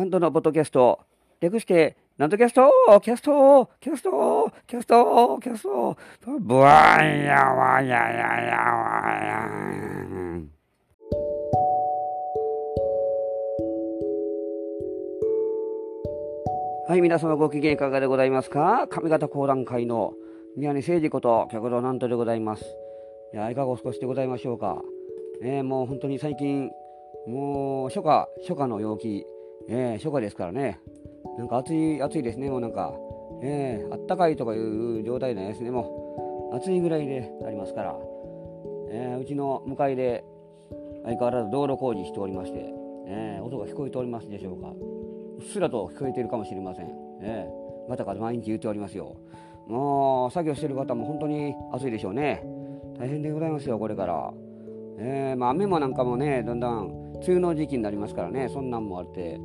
なんとのポッドキャスト、略して、なんとキャスト？キャスト？キャスト？キャスト？キャスト？ブワイヤワヤヤヤワヤはい、皆様ご機嫌いかがでございますか？上方講談会の宮根誠二こと客堂なんとでございます。いや、いかがお過ごしでございましょうか？えー、もう本当に最近、もう初夏、初夏の陽気、えー、初夏ですからね、なんか暑い、暑いですね、もうなんか、えー、あったかいとかいう状態なんですね、もう暑いぐらいでありますから、えー、うちの向かいで相変わらず道路工事しておりまして、えー、音が聞こえておりますでしょうか。うっすらと聞こえているかもしれません。えー、またか毎日言っておりますよ。もう作業してる方も本当に暑いでしょうね。大変でございますよ、これから。えー、まあ、雨もなんかもね、だんだん梅雨の時期になりますからね、そんなんもあって、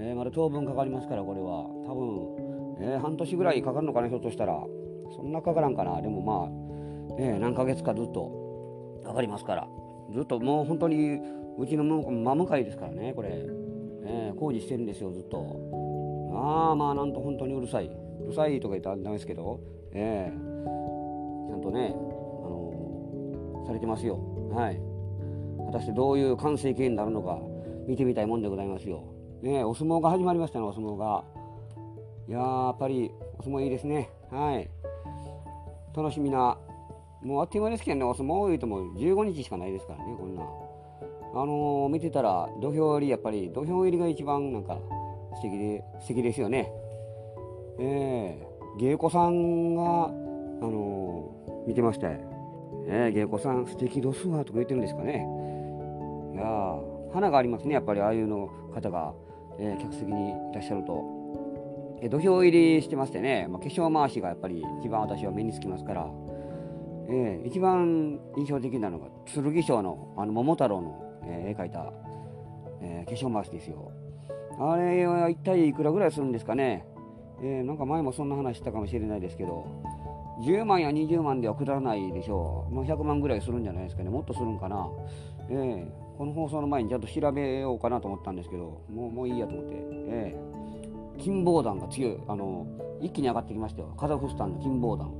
えー、まだ当分かかりますから、これは。多分、えー、半年ぐらいかかるのかな、ひょっとしたら。そんなかからんかな。でもまあ、えー、何ヶ月かずっとかかりますから。ずっともう本当に、うちの真向かいですからね、これ。えー、工事してるんですよ、ずっと。ああ、まあ、なんと本当にうるさい。うるさいとか言ったらダメですけど、えー、ちゃんとね、あの、されてますよ。はい。果たしてどういう完成形になるのか見てみたいもんでございますよ。ねお相撲が始まりましたね、お相撲が。いややっぱりお相撲いいですね。はい。楽しみな、もうあっという間ですけどね、お相撲言うともう15日しかないですからね、こんな。あのー、見てたら土俵入り、やっぱり土俵入りが一番なんか素敵で、素敵ですよね。えー、芸妓さんが、あのー、見てましたよ。えー、芸妓さん素敵どすわとか言ってるんですかね。いや花がありますねやっぱりああいうの方が、えー、客席にいらっしゃると、え、土俵入りしてましてね、まあ、化粧回しがやっぱり一番私は目につきますから、えー、一番印象的なのが剣翔のあの桃太郎の、えー、絵描いた、えー、化粧回しですよあれは一体いくらぐらいするんですかね、え、なんか前もそんな話したかもしれないですけど10万や20万ではくだらないでしょう。もう100万ぐらいするんじゃないですかね。もっとするんかな。ええこの放送の前にちゃんと調べようかなと思ったんですけど、もうもういいやと思って、ええ金棒弾が強い、あの、一気に上がってきましたよ。カザフスタンの金棒弾。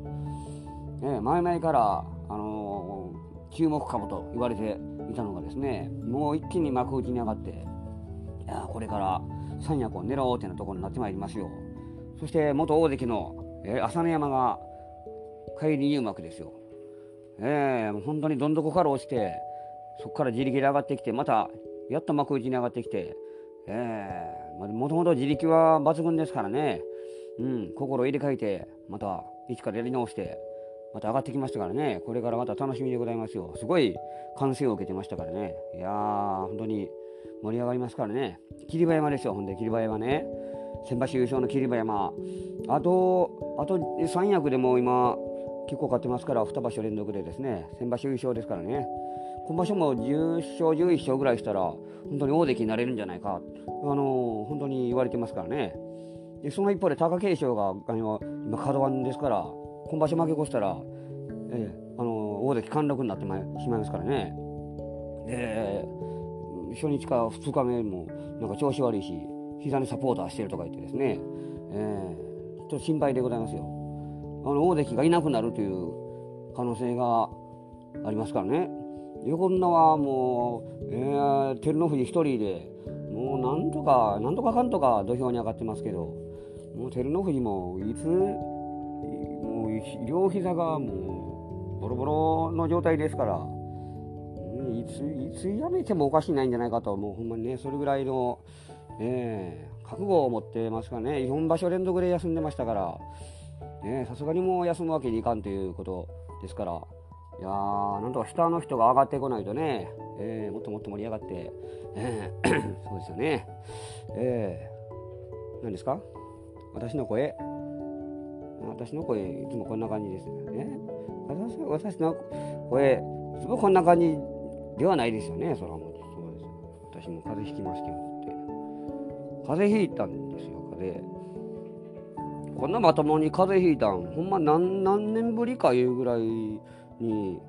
ええ前々から、あのー、注目株と言われていたのがですね、もう一気に幕内に上がって、いやこれから三役を狙おうというところになってまいりますよ。そして元大関の、えー、朝乃山が帰り入幕ですよ。ええ、もう本当にどん底から落ちて、そこから自力で上がってきてまたやっと幕内に上がってきて、えー、もともと自力は抜群ですからね、うん、心入れ替えてまた一からやり直してまた上がってきましたからね。これからまた楽しみでございますよ。すごい歓声を受けてましたからね。いやー本当に盛り上がりますからね。霧馬山ですよほんで霧馬山ね。先場所優勝の霧馬山。あとあと三役でも今結構勝ってますから2場所連続でですね先場所優勝ですからね。今場所も10勝11勝ぐらいしたら本当に大関になれるんじゃないか、あのー、本当に言われてますからね。でその一方で貴景勝があの今角番ですから今場所負け越したら、えー、あのー、大関貫禄になってしまいますからね。で初日か2日目もなんか調子悪いし膝にサポーターしてるとか言ってですね、えー、ちょっと心配でございますよ。あの大関がいなくなるという可能性がありますからね。横綱はもう、えー、照ノ富士一人でもうなんとかなんとかかんとか土俵に上がってますけどもう照ノ富士もいつもう両膝がもうボロボロの状態ですからいついつやめてもおかしいないんじゃないかともうほんまにねそれぐらいの、えー、覚悟を持ってますからね4場所連続で休んでましたからさすがにもう休むわけにいかんということですから。いやーなんとか下の人が上がってこないとね、えー、もっともっと盛り上がって、えー、そうですよね。えー、何ですか？私の声？私の声いつもこんな感じですね。私の声いつもこんな感じではないですよね。それはもうそうです。私も風邪ひきましてって。風邪ひいたんですよ、風邪。こんなまともに風邪ひいたん、ほんま何何年ぶりかいうぐらいに、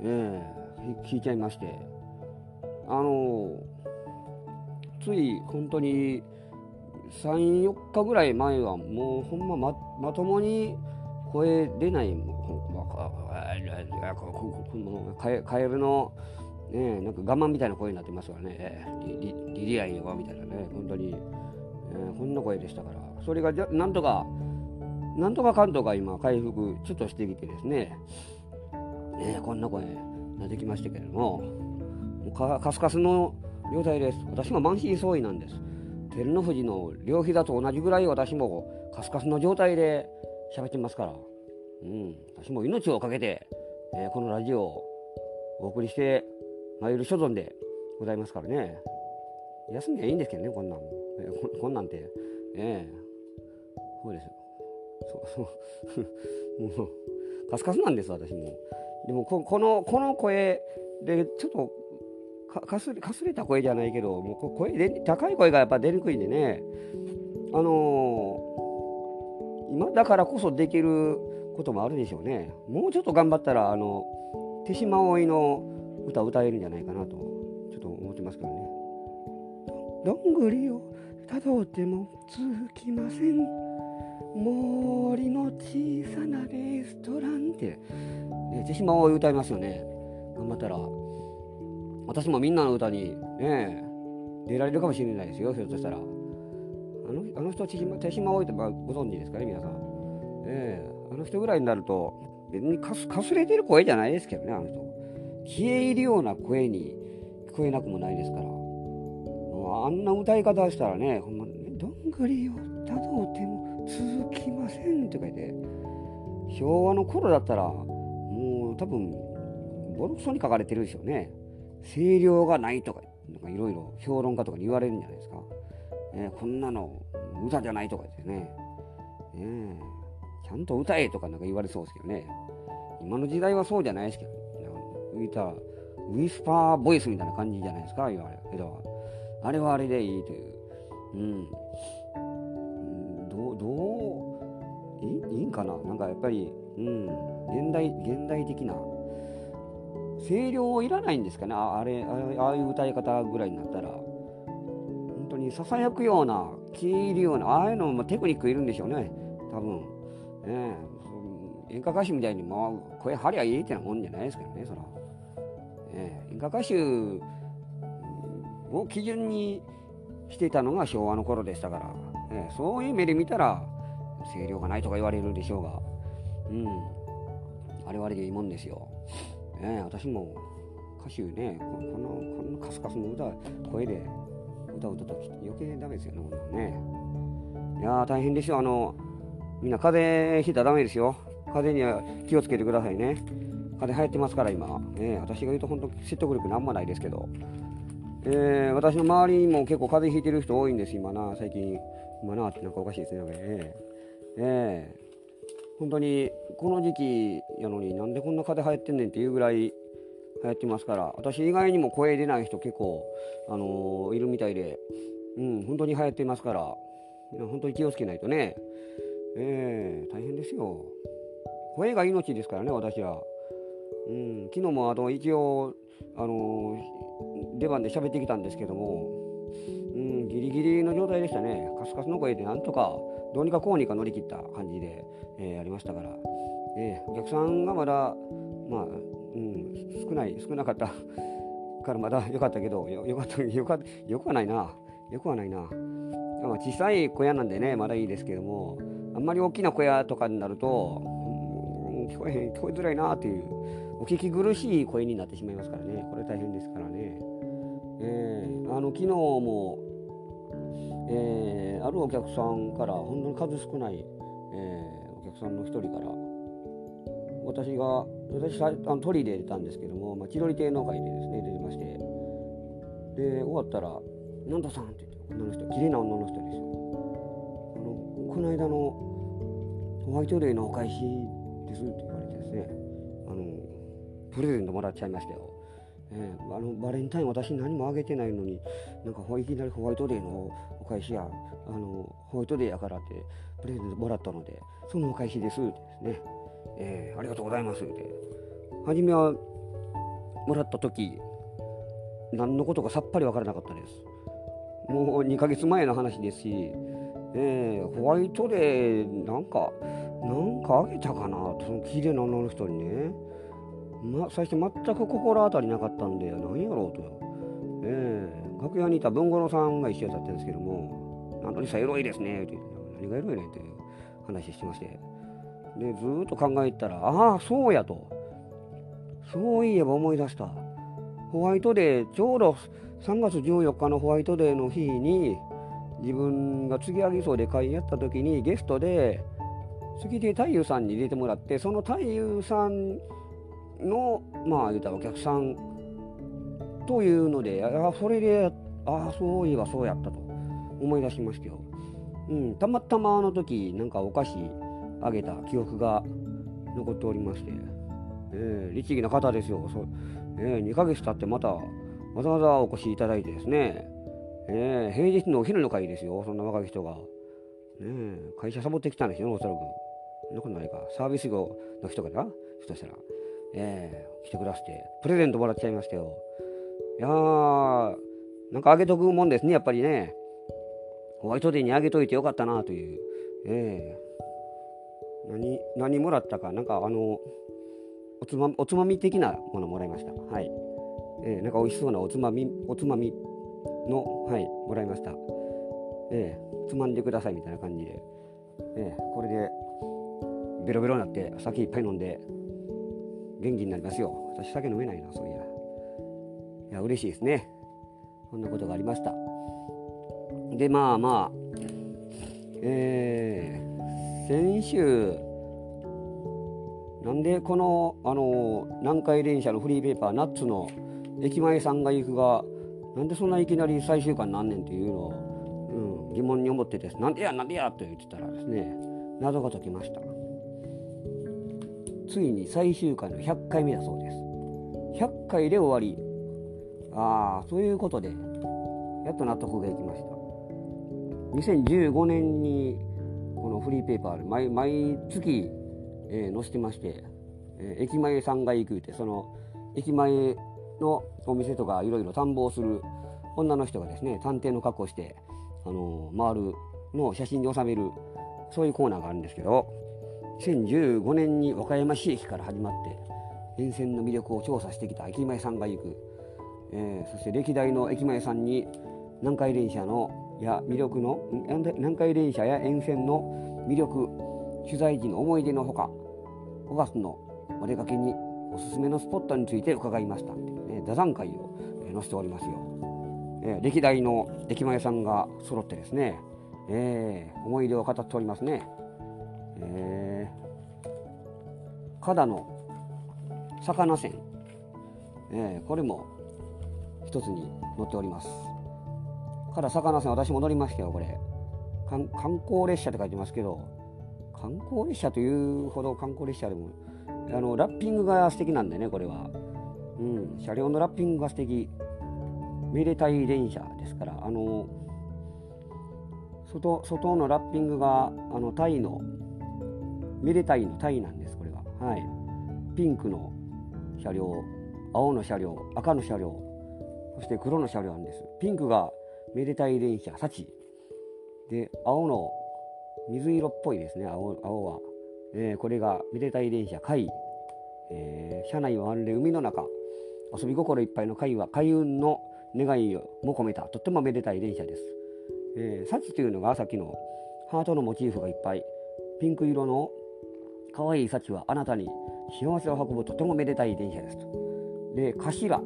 えー、聞いちゃいまして。あのつい本当に34日ぐらい前はもうほんまままともに声出ないカエルの、ね、なんか我慢みたいな声になってますからね。リリアンよみたいなね。本当に、えー、こんな声でしたから。それがじゃなんとかなんとか関東が今回復ちょっとしてきてですね。ねこんな声ができましたけれどももうかカスカスの状態です。私も満身創痍なんです。照ノ富士の両膝と同じぐらい私もカスカスの状態で喋ってますから、うん、私も命を懸けて、えー、このラジオをお送りして参る所存でございますからね。休みはいいんですけどねこんなん、えー、ここんなんて。ええー、そうですそうそう。もうカスカスなんです私も。でもこのこの声でちょっとかすれた声じゃないけどもう声で高い声がやっぱ出にくいんでね。あのー、今だからこそできることもあるでしょうね。もうちょっと頑張ったらあの手島葵の歌歌えるんじゃないかなとちょっと思ってますけどねどんぐりをたどっても続きません森の小さなレストランって、ね、手島葵歌いますよね。頑張ったら。私もみんなの歌にね出られるかもしれないですよ。ひょっとしたら。あのあの人手島手島置いてご存知ですかね皆さん、えー、あの人ぐらいになると別にかすかすれてる声じゃないですけどねあの人。消え入るような声に聞こえなくもないですから。あんな歌い方したらねほんまどんぐりをたどっても続きませんとか言って昭和の頃だったらもう多分ボロクソに書かれてるでしょうね。声量がないとかいろいろ評論家とかに言われるんじゃないですか、えー、こんなの歌じゃないとか言ってね。ねちゃんと歌えとかなんか言われそうですけどね。今の時代はそうじゃないですけど浮いたウィスパーボイスみたいな感じじゃないですか言われるけどあれはあれでいいという。うん。どうどういいいいんかな？なんかやっぱりうん現代現代的な。声量いらないんですかね？あれああいう歌い方ぐらいになったら。本当にささやくような消えるようなああいうのもテクニックいるんでしょうね。多分。ね演歌歌手みたいにもう声張りゃいいってなもんじゃないですけどねそら、ね、演歌歌手を基準にしていたのが昭和の頃でしたから、ね、そういう目で見たら声量がないとか言われるでしょうが。うん。あれはあれでいいもんですよ。ね、私も歌手ねこのこのカスカスの歌声で歌うとと余計ダメですよねこんなんね。いや大変ですよ。あのみんな風邪ひいたらダメですよ。風邪には気をつけてくださいね。風邪流行ってますから今、ね、私が言うと本当説得力なんもないですけど、えー、私の周りにも結構風邪ひいてる人多いんです今な最近。今なってなんかおかしいですねえー、えー本当にこの時期やのになんでこんな風邪流行ってんねんっていうぐらい流行ってますから私以外にも声出ない人結構、あのー、いるみたいで、うん、本当に流行ってますから本当に気をつけないとね、えー、大変ですよ。声が命ですからね私は、うん、昨日もあの一応、あのー、出番で喋ってきたんですけども、ギリの状態でしたね。カスカスの声でなんとかどうにかこうにか乗り切った感じで、えー、ありましたから、えー、お客さんがまだ、まあうん、少ない少なかった。からまだ良かったけどよよかったよかよくはないな。よくはないな、まあ、小さい小屋なんでねまだいいですけどもあんまり大きな小屋とかになると、うん、聞こえへん聞こえづらいなっていうお聞き苦しい声になってしまいますからね。これ大変ですからね、えー、あの昨日もえー、あるお客さんから本当に数少ない、えー、お客さんの一人から私が私あの鳥で出たんですけども、まあ、千鳥亭の会でですね出てましてで終わったら「なんださん」って言って女の人綺麗な女の人ですよ。あのこの間のホワイトデーのお返しですって言われてですねあのプレゼントもらっちゃいましたよ。えー、あのバレンタイン私何もあげてないのになんかいきなりホワイトデーのお返しやあのホワイトデーやからってプレゼントもらったのでそのお返しですってですね、えー、ありがとうございますって。初めはもらった時何のことかさっぱり分からなかったです。もう2ヶ月前の話ですしえー、ホワイトデーなんかなんかあげたかなその綺麗な女の人にね、ま、最初全く心当たりなかったんで何やろうと、えー、楽屋にいた文五郎さんが一緒だったんですけども「なんとにさエロいですね」って何がエロいねんっていう話してまして。でずっと考えたらああそうやと。そういえば思い出した。ホワイトデーちょうど3月14日のホワイトデーの日に自分が次上げそうで会やった時にゲストで次で太夫さんに入れてもらってその太夫さんのまあ言うたらお客さんというのであそれでああそういえばそうやったと思い出しましたよ。うん、たまたまあの時なんかお菓子あげた記憶が残っておりまして、えー、律儀な方ですよ。そ、えー、2ヶ月経ってまたわざわざお越しいただいてですね、えー、平日のお昼の会ですよ。そんな若い人が、ね、会社サボってきたんですよおそらく。なことないか。サービス業の人かな？ひとしたら、えー、来てくださってプレゼントもらっちゃいましたよ。いやーなんかあげとくもんですねやっぱりね。ホワイトデーにあげといてよかったなという、えー、何何もらったか。なんかあのおつまおつまみ的なものもらいました。はい、えー、なんか美味しそうなおつまみおつまみのはいもらいました。えー、つまんでくださいみたいな感じで、えー、これでベロベロになって酒いっぱい飲んで。元気になりますよ。私酒飲めないなそういや。いや嬉しいですね。こんなことがありました。でまあまあえー、先週なんでこのあの南海電車のフリーペーパーナッツの駅前さんが行くがなんでそんないきなり最終回なんねんっていうのを、うん、疑問に思ってです。なんでやなんでやと言ってたらですね謎が解きました。ついに最終回の100回目だそうです。100回で終わり。ああそういうことでやっと納得がいきました。2015年にこのフリーペーパーで毎毎月、えー、載せてまして、えー、駅前さんが行くってその駅前のお店とかいろいろ探訪する女の人がですね探偵の格好して、あのー、回るのを写真に収めるそういうコーナーがあるんですけど2015年に和歌山市駅から始まって沿線の魅力を調査してきた駅前さんが行く、えー、そして歴代の駅前さんに南海電車のや魅力の南海電車や沿線の魅力取材時の思い出のほか5月のお出かけにおすすめのスポットについて伺いましたね、座談会を、載せておりますよ、えー、歴代の駅前さんが揃ってですね、えー、思い出を語っておりますね、えー、加田の魚船、えー、これも一つに載っております。から魚船私も乗りましたよこれ。観光列車って書いてますけど観光列車というほど観光列車でもあのラッピングが素敵なんでねこれは、うん、車両のラッピングが素敵。めでたい電車ですからあの外外のラッピングがあのタイのめでたいのタイなんですこれははい。ピンクの車両青の車両赤の車両そして黒の車両なんです。ピンクがめでたい電車幸で青の水色っぽいですね青青は、えー、これがめでたい電車海、えー、車内はまるで海の中。遊び心いっぱいの海は海運の願いをも込めたとってもめでたい電車です、えー、幸というのがさっきのハートのモチーフがいっぱい。ピンク色の可愛い幸はあなたに幸せを運ぶとてもめでたい電車ですと。で頭。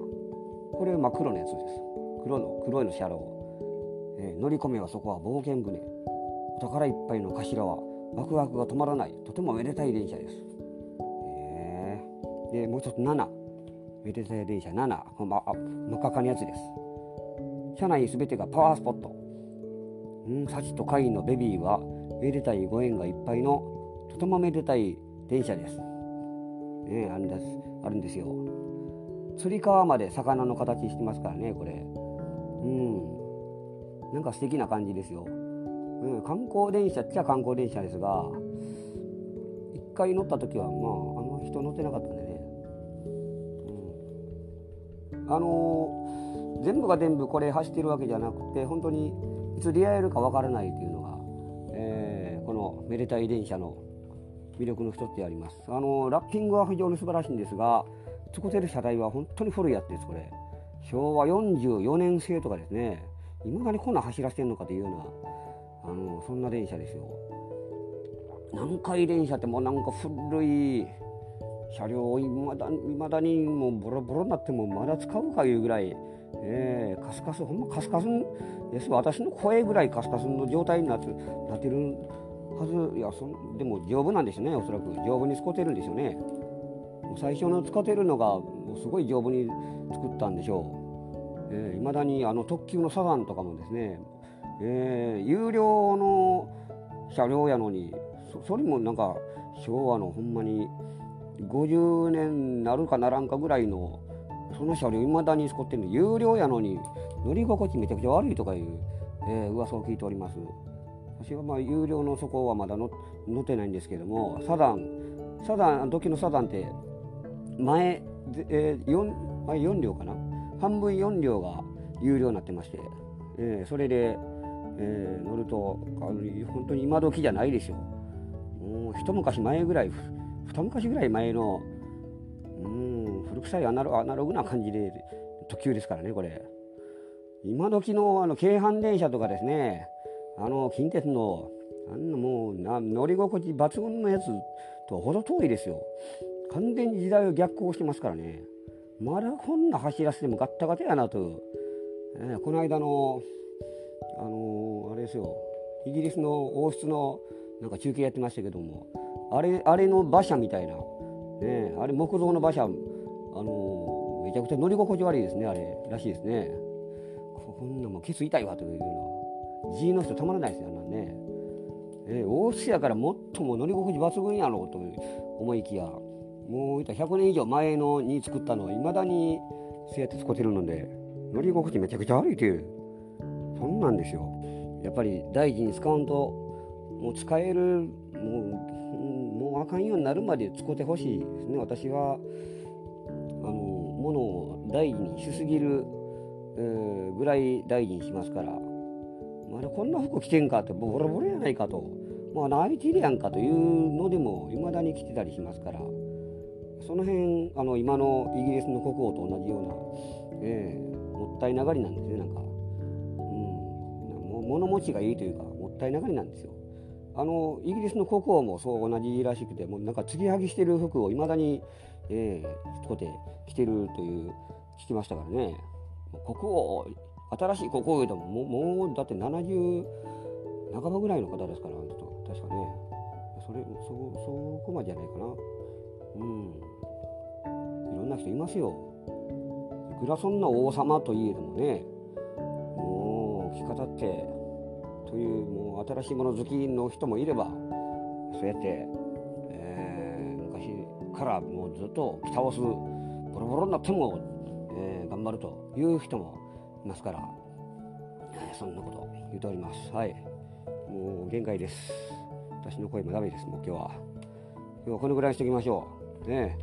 これ真っ黒のやつです。黒の黒いの車両えー、乗り込めばそこは冒険船。お宝いっぱいの頭はワクワクが止まらない。とてもめでたい電車です、えー、でもう一つ7めでたい電車。7この、ま、あ真っ赤かのやつです。車内すべてがパワースポット。うん幸と会員のベビーはめでたいご縁がいっぱいのともめでたい電車です、ね、あるんですあるんですよつり革まで魚の形してますからねこれうんなんか素敵な感じですよ、うん、観光電車っちゃ観光電車ですが1回乗った時はまああの人乗ってなかったんでね、うん、あのー、全部が全部これ走ってるわけじゃなくて本当にいつ出会えるかわからないっていうのがえー、このめでたい電車の魅力の一つであります。あのラッピングは非常に素晴らしいんですが使ってる車体は本当に古いやつですこれ。昭和44年製とかですね。いまだにこんな走らせてんのかというようなあのそんな電車ですよ。南海電車ってもうなんか古い車両をいまだ未だにもうボロボロになってもまだ使うかいうぐらい、えー、カスカスほんまカスカスです私の声ぐらいカスカスの状態になってなってるはずいやそでも丈夫なんですねおそらく。丈夫に使ってるんですよね。最初の使ってるのがすごい丈夫に作ったんでしょう。いま、ー、だにあの特急のサザンとかもですね、えー、有料の車両やのにそれもなんか昭和のほんまに50年なるかならんかぐらいのその車両いまだに使ってるの。有料やのに乗り心地めちゃくちゃ悪いとかいう、えー、噂を聞いております。私はまあ有料のそこはまだ乗ってないんですけどもサダンサダン時のサダンって前、えー、4, 前4両かな？半分4両が有料になってまして、えー、それで、えー、乗ると本当に今時じゃないですよ。もう一昔前ぐらい二昔ぐらい前のうん古臭いアナロアナログな感じで特急ですからねこれ。今時のあの京阪電車とかですねあの近鉄のあんなもうな乗り心地抜群のやつとほど遠いですよ。完全に時代を逆行してますからね。まだこんな走らせてもガッタガタやなと、えー、この間のあのー、あれですよ。イギリスの王室のなんか中継やってましたけども。あれあれの馬車みたいな、ね、あれ木造の馬車、あのめちゃくちゃ乗り心地悪いですねあれらしいですね。こんなもんケツ痛いわというような。G の人たまらないですよあんなんね、えー、大津やからもっとも乗り心地抜群やろうと思いきやもう100年以上前のに作ったのいまだにそうやって使ってるので乗り心地めちゃくちゃ悪いというそんなんですよ。やっぱり大事に使わんともう使えるもうもうあかんようになるまで使ってほしいですね。私はあのものを大事にしすぎる、えー、ぐらい大事にしますから。まだこんな服着てんかってボロボロやないかと。まあ泣いてるやんかというのでもいまだに着てたりしますから。その辺あの今のイギリスの国王と同じような、えー、もったいながりなんですねなんか、うん、も物持ちがいいというかもったいながりなんですよ。あのイギリスの国王もそう同じらしくてもうなんか継ぎはぎしてる服をいまだに、えー、使って着てるという聞きましたからね。国王新しい国王でもももうだって70半ばぐらいの方ですから確かね。それそそこまでじゃないかな。うん。いろんな人いますよ。いくらそんな王様といえどもねもう着方ってというもう新しいもの好きの人もいればそうやって、えー、昔からもうずっと着倒すボロボロになっても、えー、頑張るという人もますから、そんなこと言うております。はい。もう限界です。私の声もダメです。もう今日は。今日はこのぐらいにしておきましょう。ね。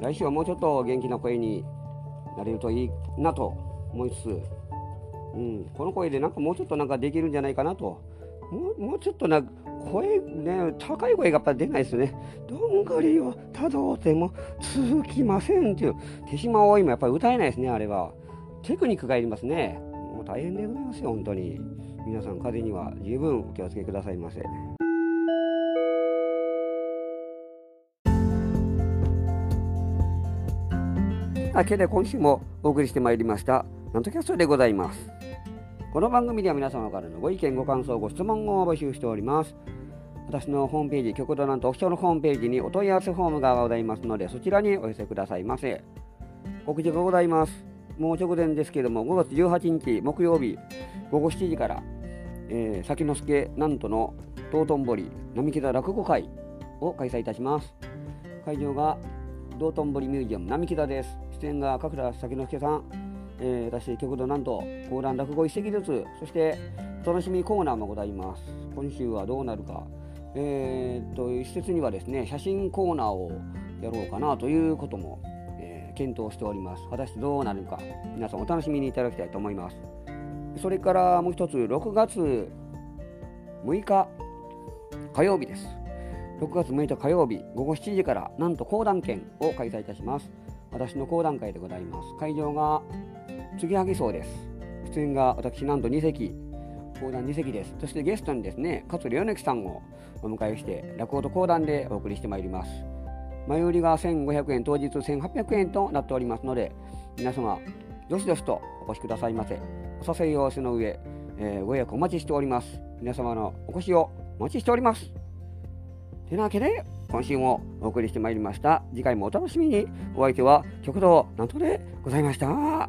来週はもうちょっと元気な声になれるといいなと思いつつ。うん、この声でなんかもうちょっとなんかできるんじゃないかなと。もうもうちょっとな声ね高い声がやっぱ出ないですね。どんがりをたどっても続きませんっていう。手島多いもやっぱり歌えないですねあれは。テクニックがいりますね。もう大変でございますよ本当に。皆さん風邪には十分お気をつけくださいませ。あけで今週もお送りしてまいりましたなんとキャストでございます。この番組では皆様からのご意見ご感想ご質問を募集しております。私のホームページ極度なんとオフィシャルホームページにお問い合わせフォームがございますのでそちらにお寄せくださいませ。告知がございます。もう直前ですけれども5月18日木曜日午後7時から、えー、先之助なんとの道頓堀並木田落語会を開催いたします。会場が道頓堀ミュージアム並木田です。出演が角田先之助さんえー、私極度なんと講談落語一席ずつそして楽しみコーナーもございます。今週はどうなるか。えー、っと一説にはですね写真コーナーをやろうかなということも、検討しております果たしてどうなるか皆さんお楽しみにいただきたいと思いますそれからもう一つ6月6日火曜日です。6月6日火曜日午後7時からなんと講談券を開催いたします。私の講談会でございます。会場が継ぎはぎそうです。出演が私なんと2席、講談2席です。そしてゲストにですね、勝良之さんをお迎えして、落語と講談でお送りしてまいります。前売りが1500円、当日1800円となっておりますので、皆様、どしどしとお越しくださいませ。お誘い合わせの上、えー、ご予約お待ちしております。皆様のお越しをお待ちしております。てなわけで、今週もお送りしてまいりました。次回もお楽しみに。お相手は極道なんとでございました。